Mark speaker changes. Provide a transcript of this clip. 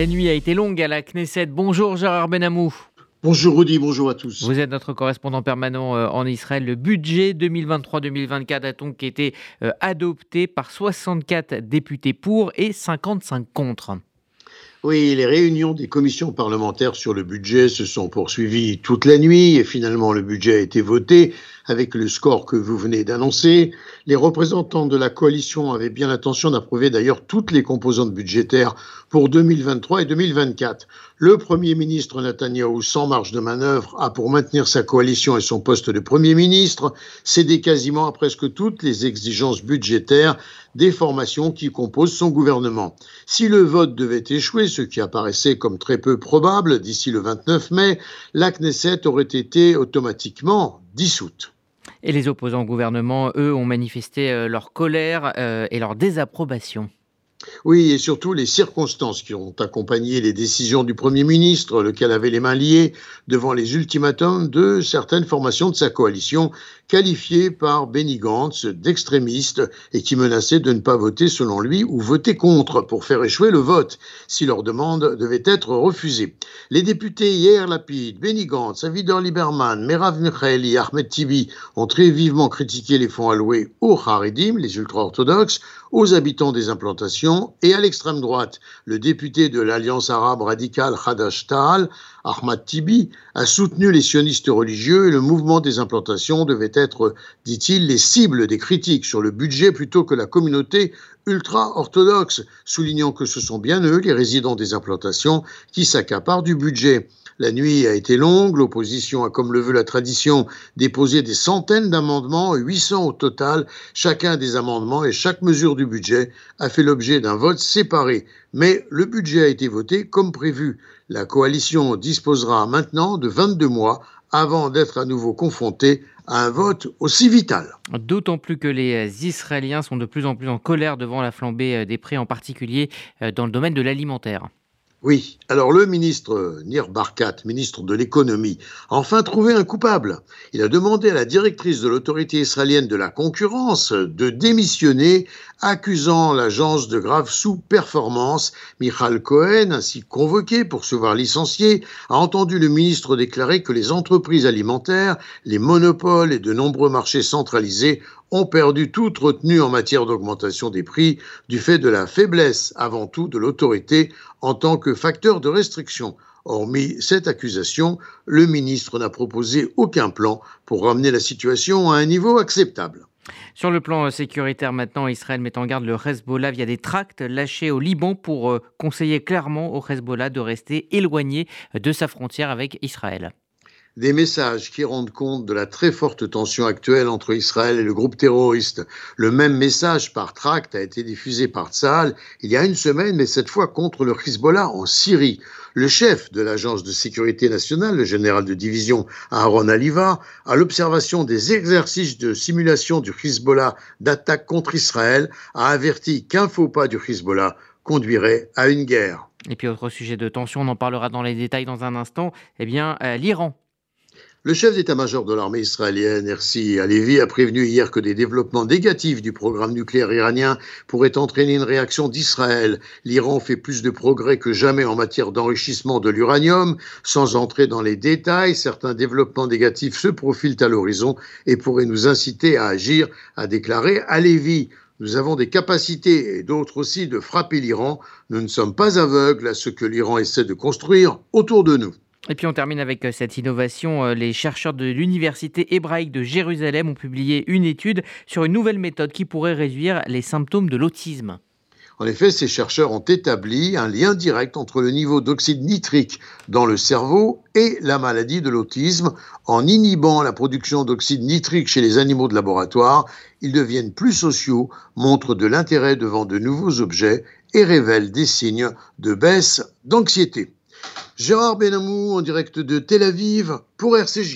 Speaker 1: La nuit a été longue à la Knesset. Bonjour Gérard Benamou.
Speaker 2: Bonjour Rudy, bonjour à tous.
Speaker 1: Vous êtes notre correspondant permanent euh, en Israël. Le budget 2023-2024 a donc été euh, adopté par 64 députés pour et 55 contre.
Speaker 2: Oui, les réunions des commissions parlementaires sur le budget se sont poursuivies toute la nuit et finalement le budget a été voté avec le score que vous venez d'annoncer. Les représentants de la coalition avaient bien l'intention d'approuver d'ailleurs toutes les composantes budgétaires pour 2023 et 2024. Le Premier ministre Netanyahou, sans marge de manœuvre, a pour maintenir sa coalition et son poste de Premier ministre cédé quasiment à presque toutes les exigences budgétaires des formations qui composent son gouvernement. Si le vote devait échouer, ce qui apparaissait comme très peu probable d'ici le 29 mai, la Knesset aurait été automatiquement dissoute.
Speaker 1: Et les opposants au gouvernement, eux, ont manifesté euh, leur colère euh, et leur désapprobation.
Speaker 2: Oui, et surtout les circonstances qui ont accompagné les décisions du Premier ministre, lequel avait les mains liées devant les ultimatums de certaines formations de sa coalition, qualifiées par Benny Gantz d'extrémistes et qui menaçaient de ne pas voter selon lui ou voter contre pour faire échouer le vote si leur demande devait être refusée. Les députés hier Lapid, Benny Gantz, Avidor Lieberman, Merav Michaeli, Ahmed Tibi ont très vivement critiqué les fonds alloués aux Haredim, les ultra-orthodoxes, aux habitants des implantations et à l'extrême droite. Le député de l'Alliance arabe radicale Hadash Tahal, Ahmad Tibi, a soutenu les sionistes religieux et le mouvement des implantations devait être, dit-il, les cibles des critiques sur le budget plutôt que la communauté ultra-orthodoxe, soulignant que ce sont bien eux, les résidents des implantations, qui s'accaparent du budget. La nuit a été longue, l'opposition a, comme le veut la tradition, déposé des centaines d'amendements, 800 au total. Chacun des amendements et chaque mesure du budget a fait l'objet d'un vote séparé. Mais le budget a été voté comme prévu. La coalition disposera maintenant de 22 mois avant d'être à nouveau confrontée à un vote aussi vital.
Speaker 1: D'autant plus que les Israéliens sont de plus en plus en colère devant la flambée des prix, en particulier euh, dans le domaine de l'alimentaire.
Speaker 2: Oui, alors le ministre Nir Barkat, ministre de l'économie, a enfin trouvé un coupable. Il a demandé à la directrice de l'autorité israélienne de la concurrence de démissionner, accusant l'agence de grave sous-performance. Michal Cohen, ainsi convoqué pour se voir licencié, a entendu le ministre déclarer que les entreprises alimentaires, les monopoles et de nombreux marchés centralisés ont perdu toute retenue en matière d'augmentation des prix du fait de la faiblesse avant tout de l'autorité en tant que facteur de restriction. Hormis cette accusation, le ministre n'a proposé aucun plan pour ramener la situation à un niveau acceptable.
Speaker 1: Sur le plan sécuritaire maintenant, Israël met en garde le Hezbollah via des tracts lâchés au Liban pour euh, conseiller clairement au Hezbollah de rester éloigné de sa frontière avec Israël
Speaker 2: des messages qui rendent compte de la très forte tension actuelle entre Israël et le groupe terroriste. Le même message par tract a été diffusé par Tzahal il y a une semaine, mais cette fois contre le Hezbollah en Syrie. Le chef de l'agence de sécurité nationale, le général de division Aaron Aliva, à l'observation des exercices de simulation du Hezbollah d'attaque contre Israël, a averti qu'un faux pas du Hezbollah conduirait à une guerre.
Speaker 1: Et puis autre sujet de tension, on en parlera dans les détails dans un instant, eh bien euh, l'Iran
Speaker 2: le chef d'état-major de l'armée israélienne, Hersi Alevi, a prévenu hier que des développements négatifs du programme nucléaire iranien pourraient entraîner une réaction d'Israël. L'Iran fait plus de progrès que jamais en matière d'enrichissement de l'uranium. Sans entrer dans les détails, certains développements négatifs se profilent à l'horizon et pourraient nous inciter à agir, a déclaré Alevi. Nous avons des capacités, et d'autres aussi, de frapper l'Iran. Nous ne sommes pas aveugles à ce que l'Iran essaie de construire autour de nous.
Speaker 1: Et puis on termine avec euh, cette innovation. Euh, les chercheurs de l'Université hébraïque de Jérusalem ont publié une étude sur une nouvelle méthode qui pourrait réduire les symptômes de l'autisme.
Speaker 2: En effet, ces chercheurs ont établi un lien direct entre le niveau d'oxyde nitrique dans le cerveau et la maladie de l'autisme. En inhibant la production d'oxyde nitrique chez les animaux de laboratoire, ils deviennent plus sociaux, montrent de l'intérêt devant de nouveaux objets et révèlent des signes de baisse d'anxiété. Gérard Benamou en direct de Tel Aviv pour RCJ.